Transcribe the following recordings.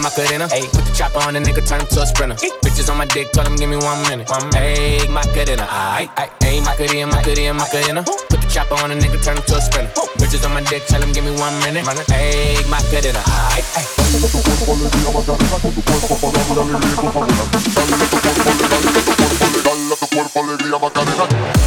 Macarena. Ayy, put the chopper on the nigga, turn him to a sprinter. Bitches on my dick, tell him give me one minute. One minute. Ayy, Macarena. Ayy, ayy, ayy, Macarena, Macarena, Macarena. Put the chopper on the nigga, turn him to a sprinter. Bitches on my dick, tell him give me one minute. Ayy, Macarena. Ayy, ayy. Dale a tu cuerpo alegría Macarena.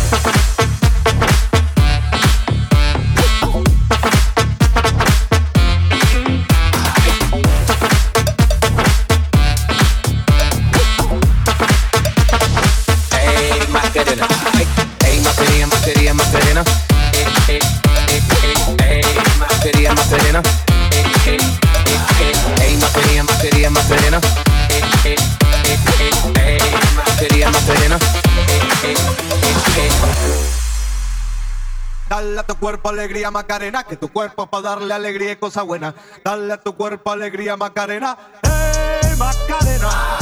Tu cuerpo alegría Macarena, que tu cuerpo para darle alegría y cosa buena. Dale a tu cuerpo alegría Macarena, hey Macarena.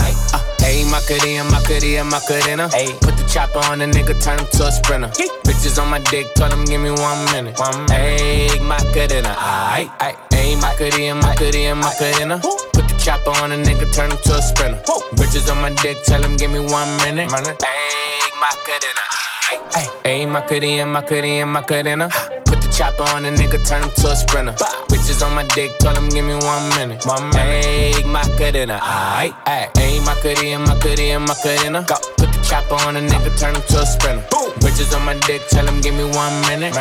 Ayy, Macarena, Macarena, Macarena. Ayy, put the chopper on the nigga, turn him to a sprinter. Bitches on my dick, tell him give me one minute. One Ayy, Macarena. Ayy, ayy, ayy, Macarena, Macarena, Macarena. Put the chopper on the nigga, turn him to a sprinter. Bitches on my dick, tell him give me one minute. Ayy, Macarena. Ayy, ayy, Macarena, Macarena, Macarena. Put the chopper on the nigga, turn him to a sprinter. Bitches on my dick, tell him give me one minute. One minute. Ayy, Macarena. Ayy, ayy, ayy, Macarena, Macarena, Macarena. Go. Put the chopper on the nigga, turn him to a sprinter. Bitches on my dick, tell him give me one minute.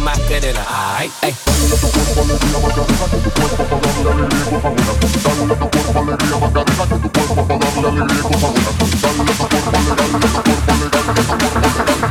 Macarena. Ayy, ayy. Macarena.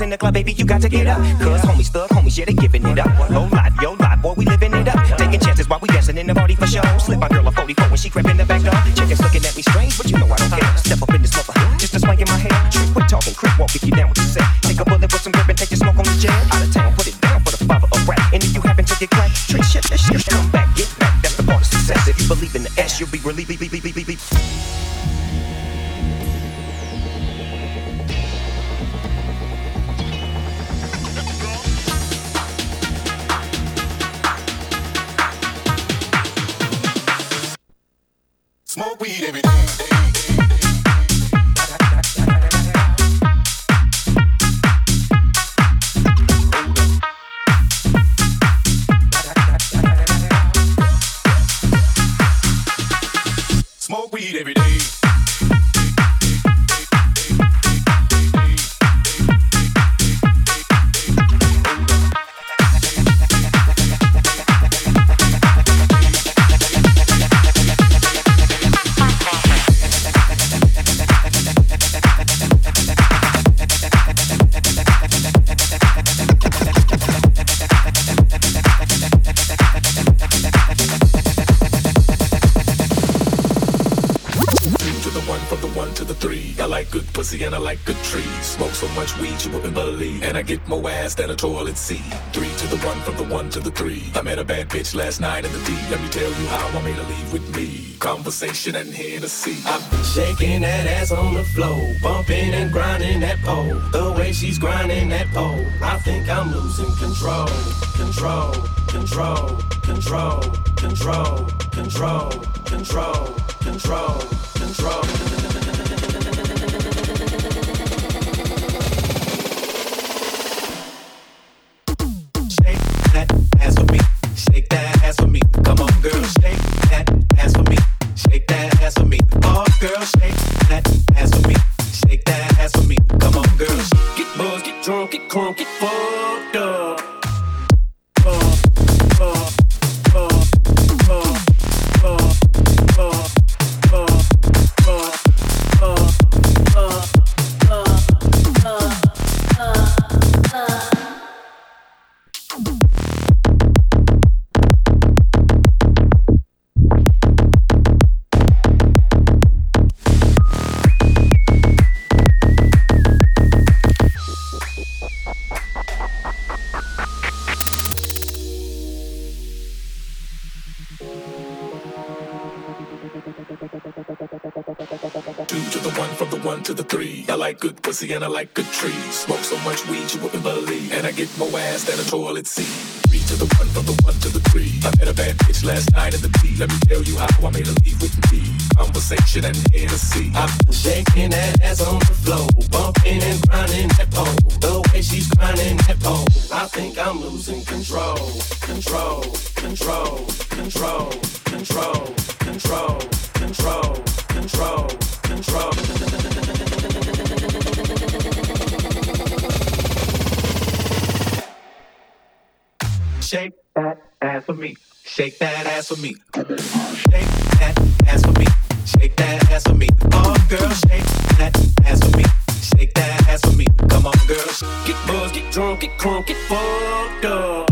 In the club, baby, you got to get up. Cause homies, thug homies, yeah, they giving it up. Low life, yo life, boy, we living it up. Taking chances while we dancing in the party for show. Slip my girl a 44 when she crept in the back door. Chickens looking at me strange, but you know I don't care. Step up in this mother, just a swank in my hair. Trick, quit talking, crip walk if you down with the set. Take a bullet with some grip and take your smoke on the jet. Out of town, put it down for the father of rap. And if you happen to get cracked, trick shit, that shit, come back, get back. That's the part of success. If you believe in the S, you'll be relieved. A ass and a toilet seat. Three to the one, from the one to the three. I met a bad bitch last night in the D. Let me tell you how I made her leave with me. Conversation and see. I've been shaking that ass on the floor, bumping and grinding that pole. The way she's grinding that pole, I think I'm losing control, control, control, control, control, control, control, control. control. To the three. I like good pussy and I like good trees. Smoke so much weed you wouldn't believe. And I get more ass than a toilet seat. Three to the one, from the one to the three. I met a bad bitch last night in the D. Let me tell you how I made her leave with me. Conversation and Hennessy. Been shaking that ass on the floor, bumping and grinding that pole. The way she's grinding that pole, I think I'm losing control, control, control, control, control, control, control, control, control. Shake that ass for me. Shake that ass for me. Shake that ass for me. Get drunk, get crunk, get fucked up.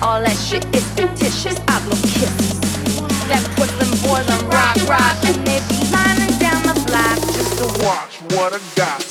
All that shit is fictitious. I blow kisses. That Brooklyn boys on rock, rock, and they be lining down the block just to watch what I got.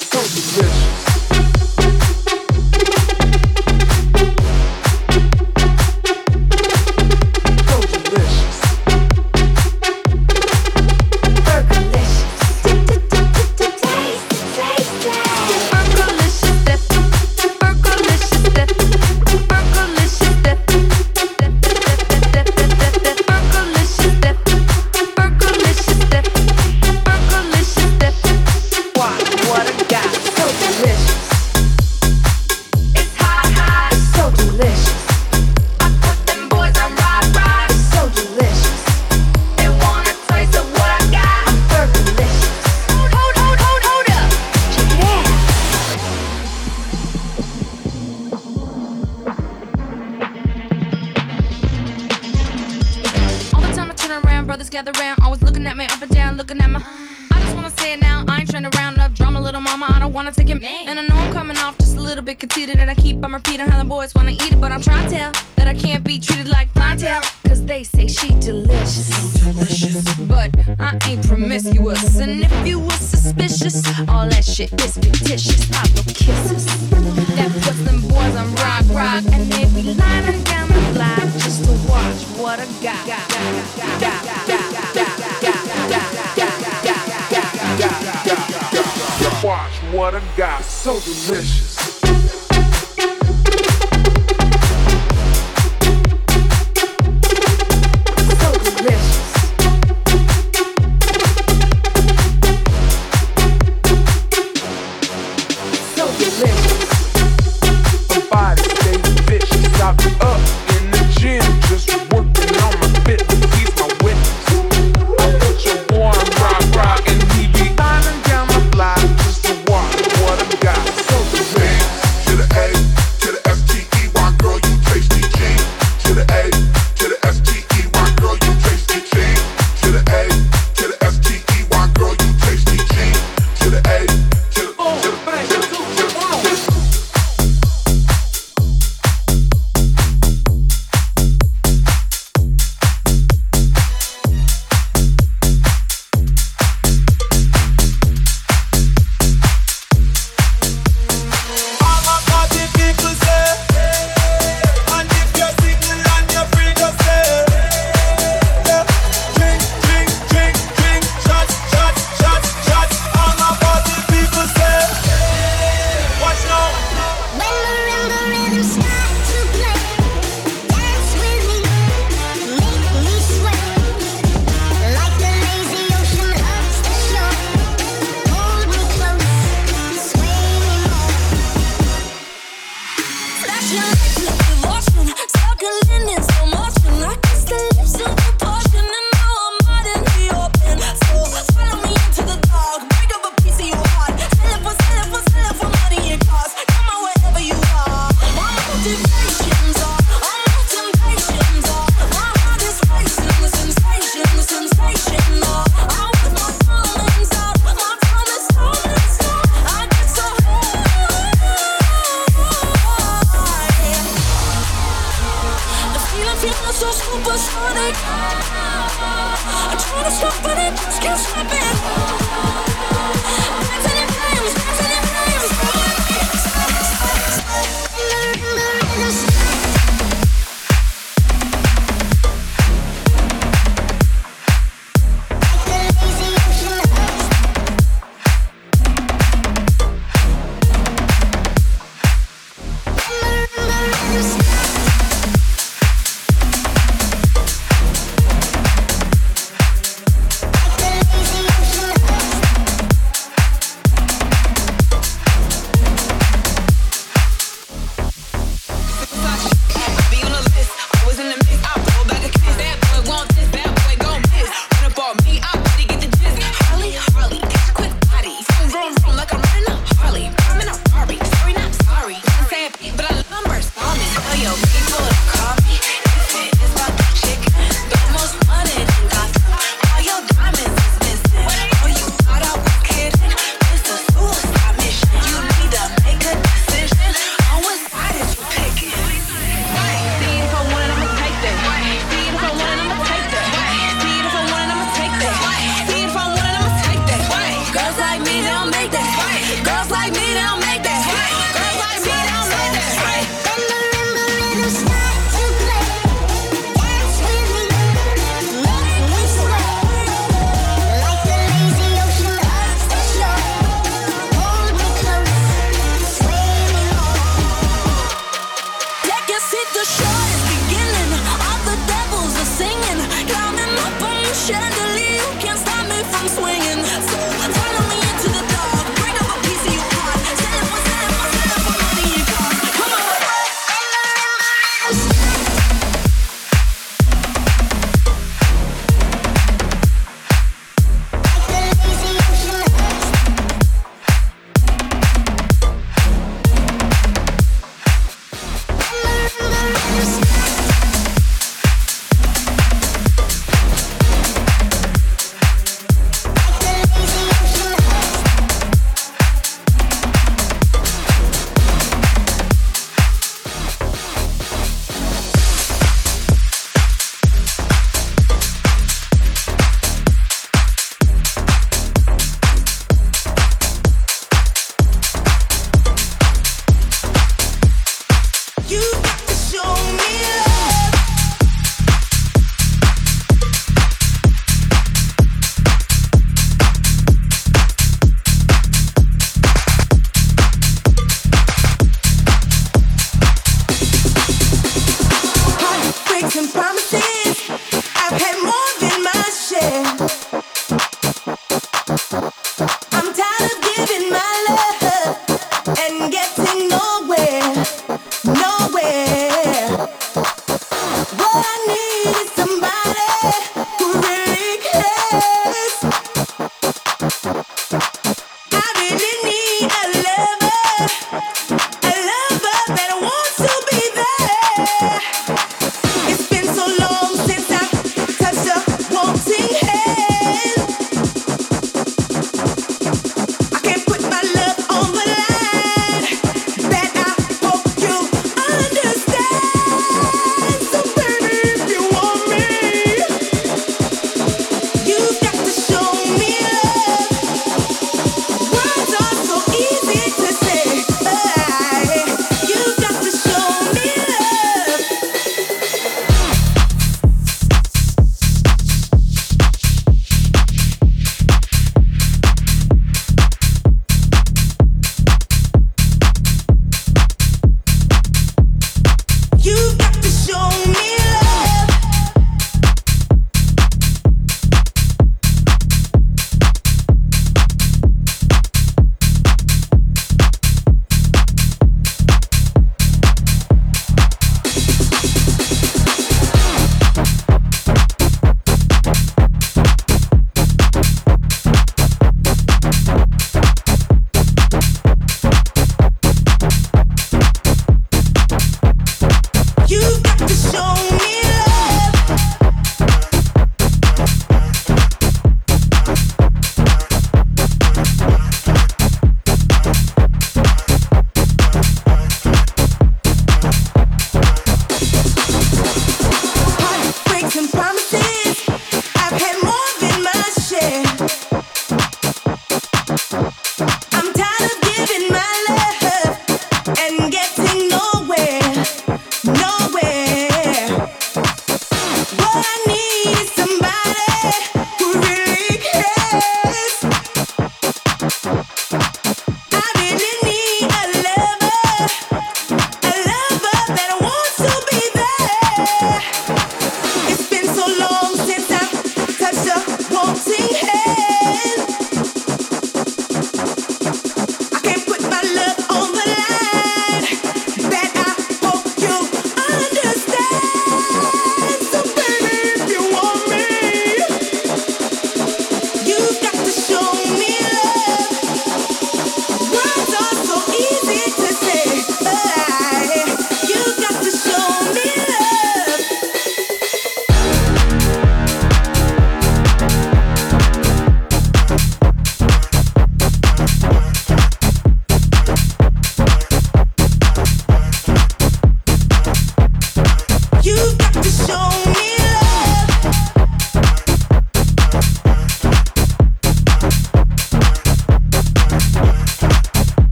just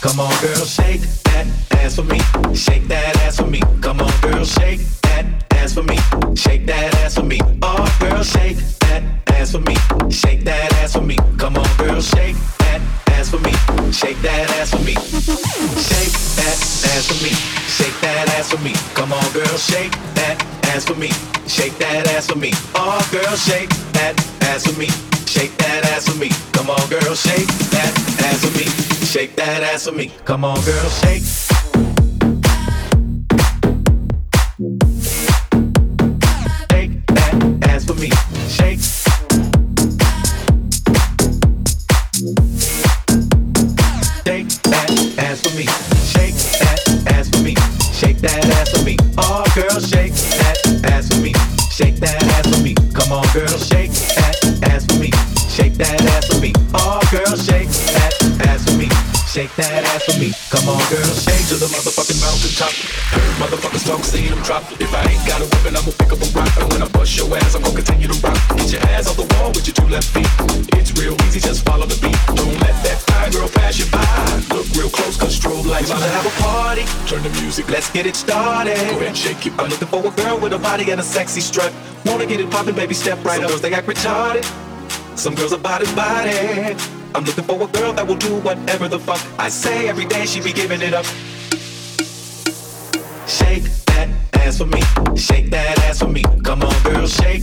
Come shake that ass for me. Shake that ass for me. Oh, girl, shake that ass for me. Shake that ass for me. Come on, girl, shake to the motherfucking mountaintop. Heard motherfuckers talk, see them drop. If I ain't got a weapon, I'ma pick up a rock. And when I bust your ass, I'm gonna continue to rock. Get your ass off the wall with your two left feet. It's real easy, just follow the beat. Don't fine girl pass you by. Look real close, cause strobe lights. About to have a party. Turn the music, let's get it started. Go ahead and shake your I'm looking for a girl with a body and a sexy strut. Wanna get it poppin', baby, step right Some up. girls, they act retarded. Some girls are body body. I'm looking for a girl that will do whatever the fuck I say every day. She be giving it up. Shake that ass for me. Shake that ass for me. Come on, girl, shake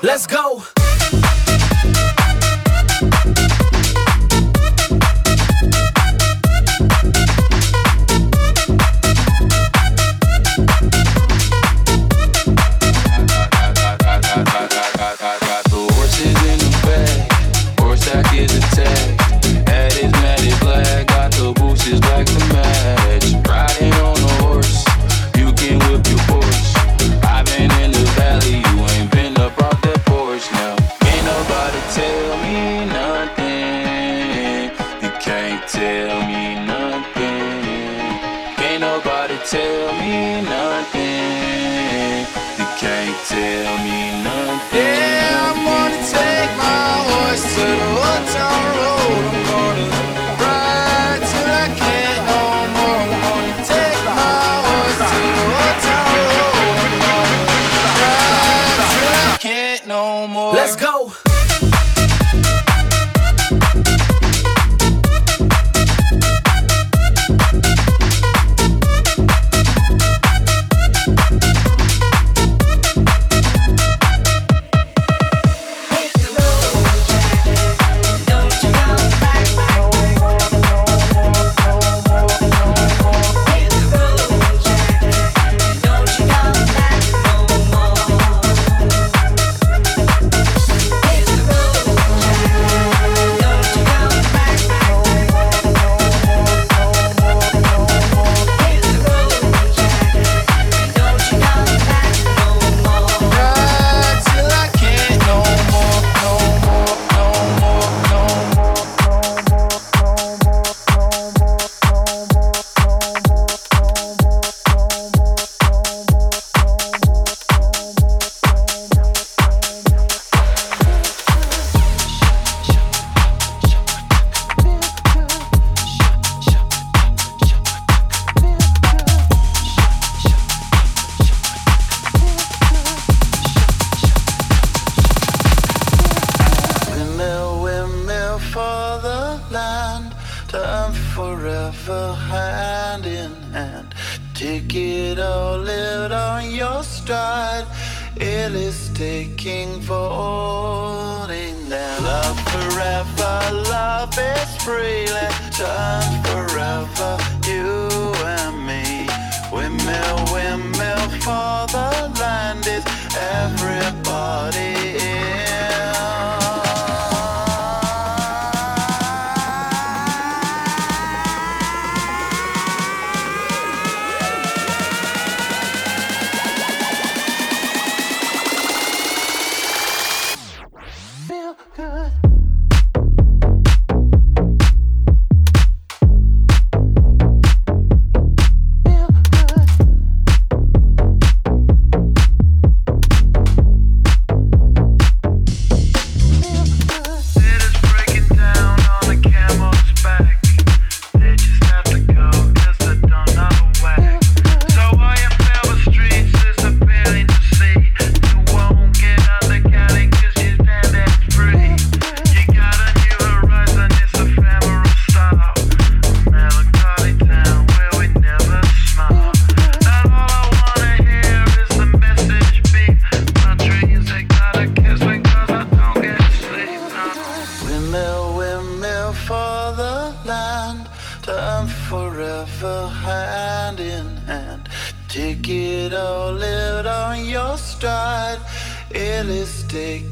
Let's go.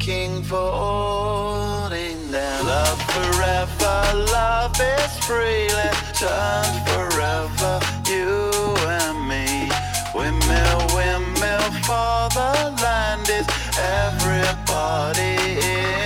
King for all them. Love forever, love is freely turned forever. You and me, windmill, windmill for the land is everybody. Is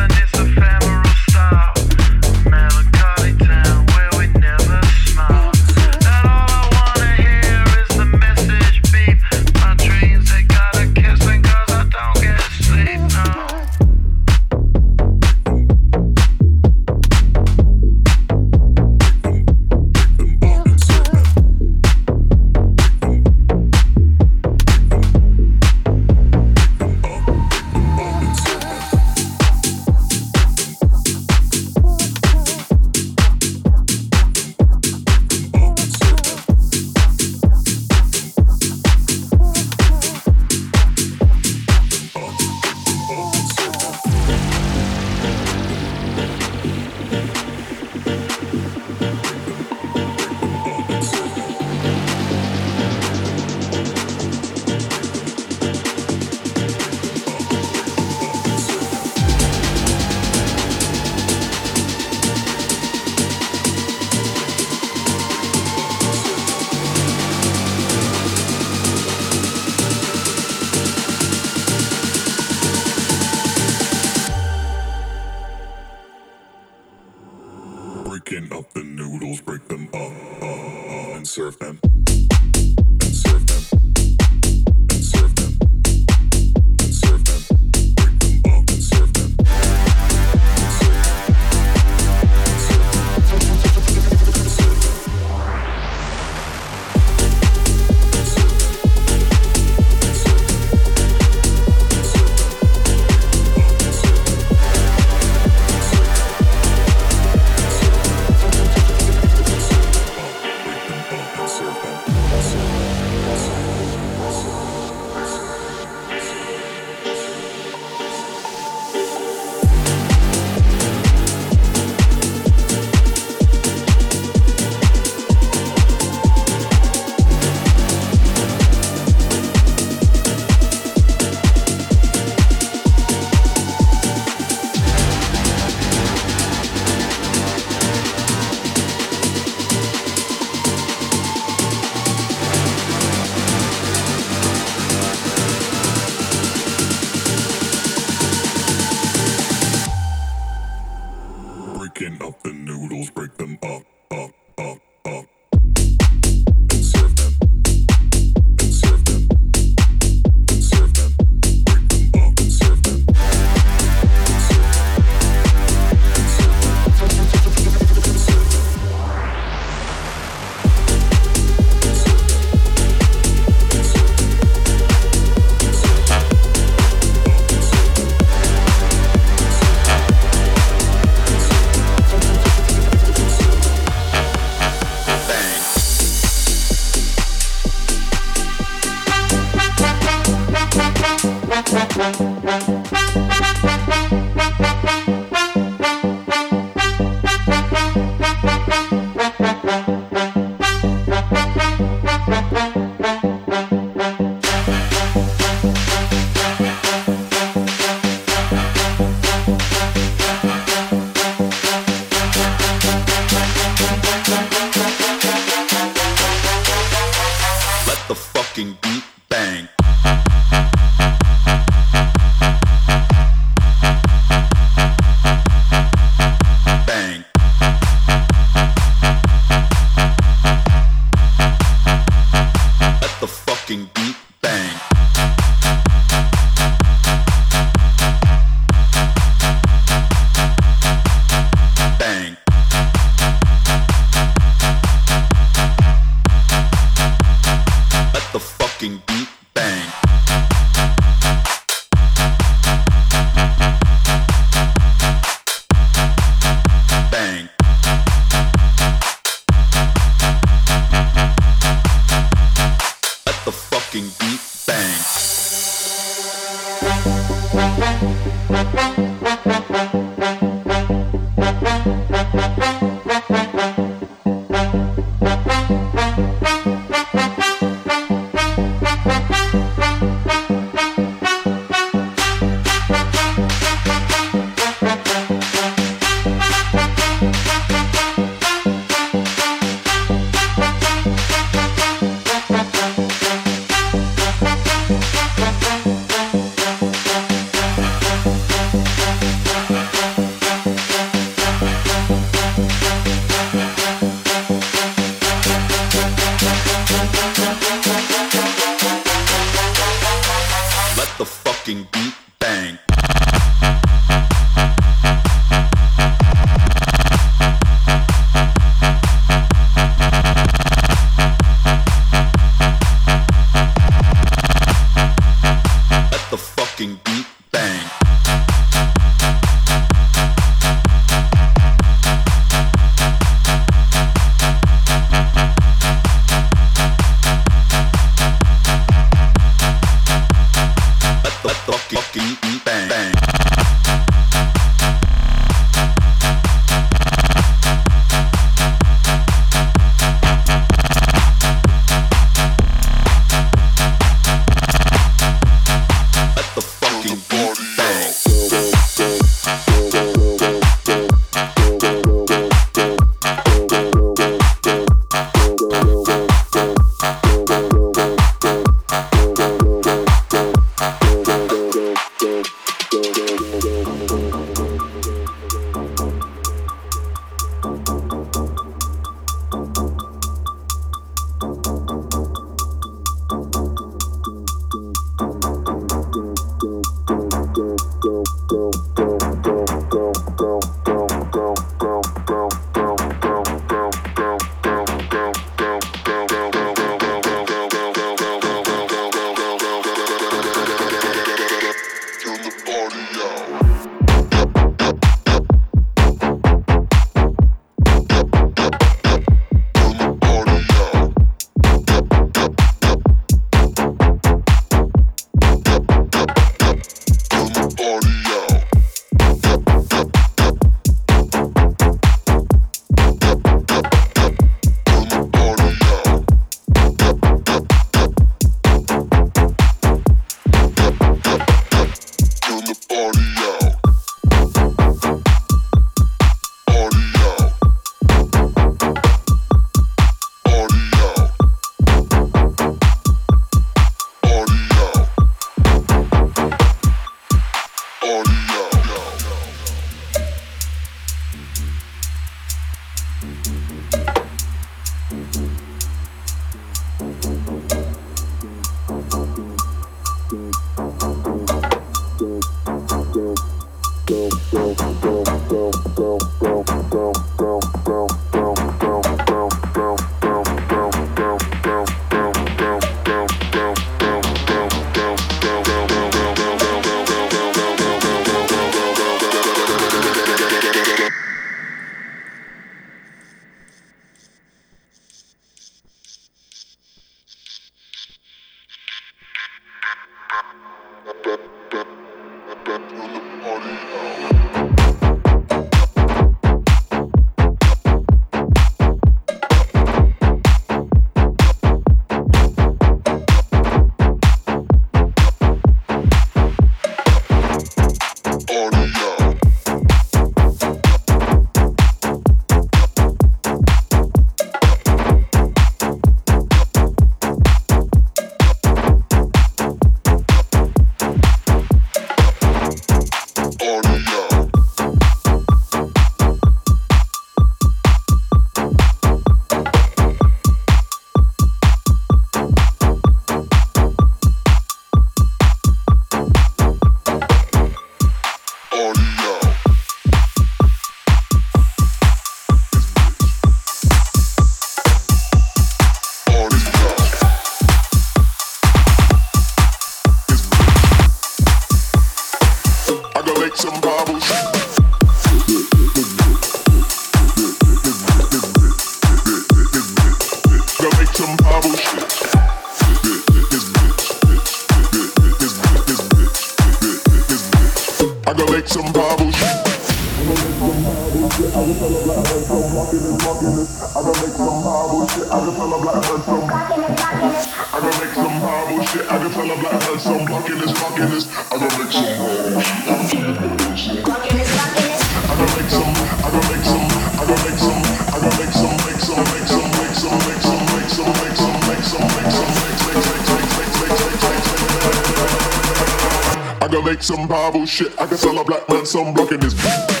Bible shit. I guess all a black man, some black in this.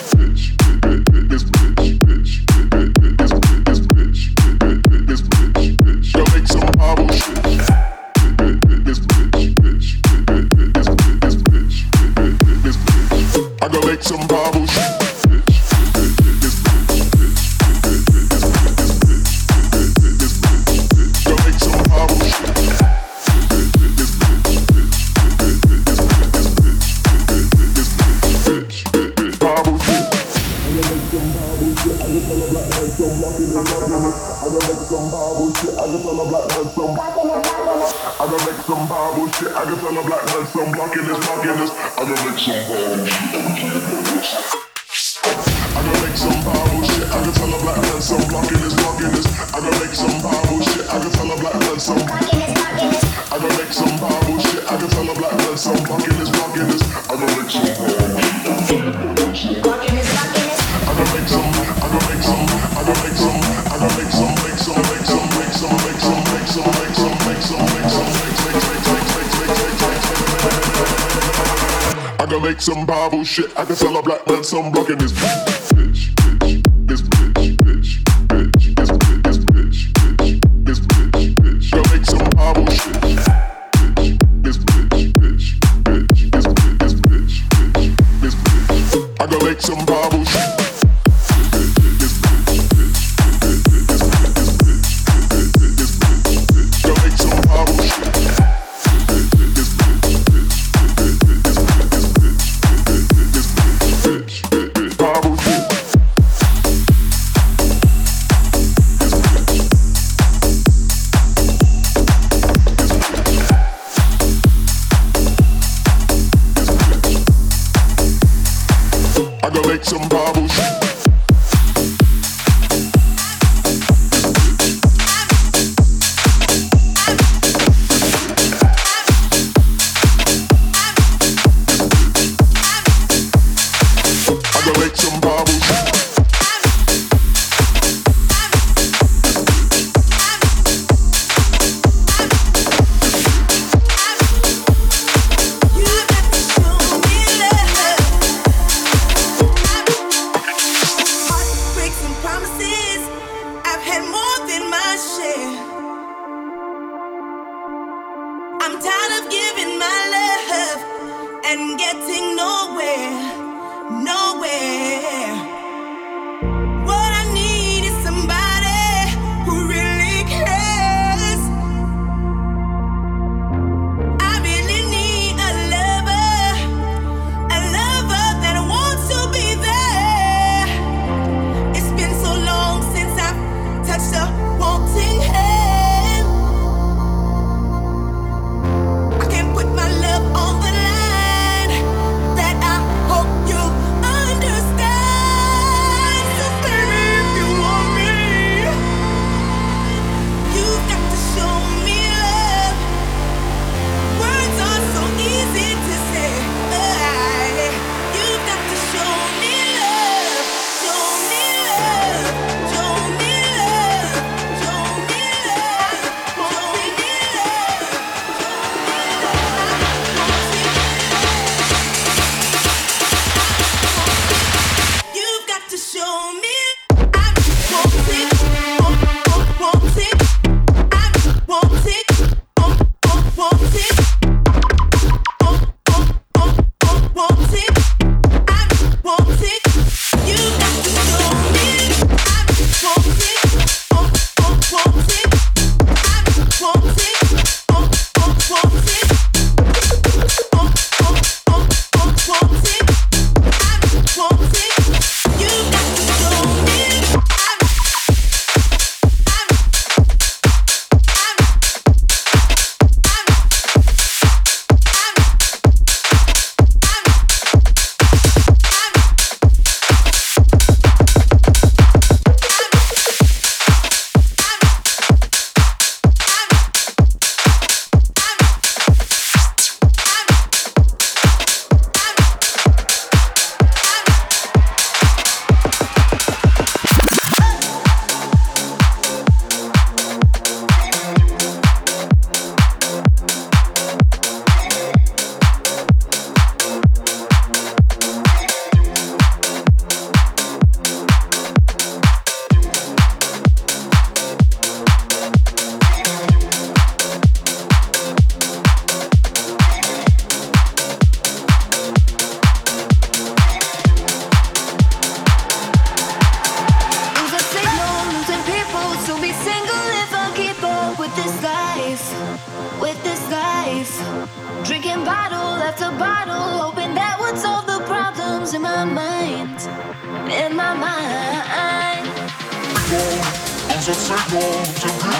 shit. I can sell a black man some blocking.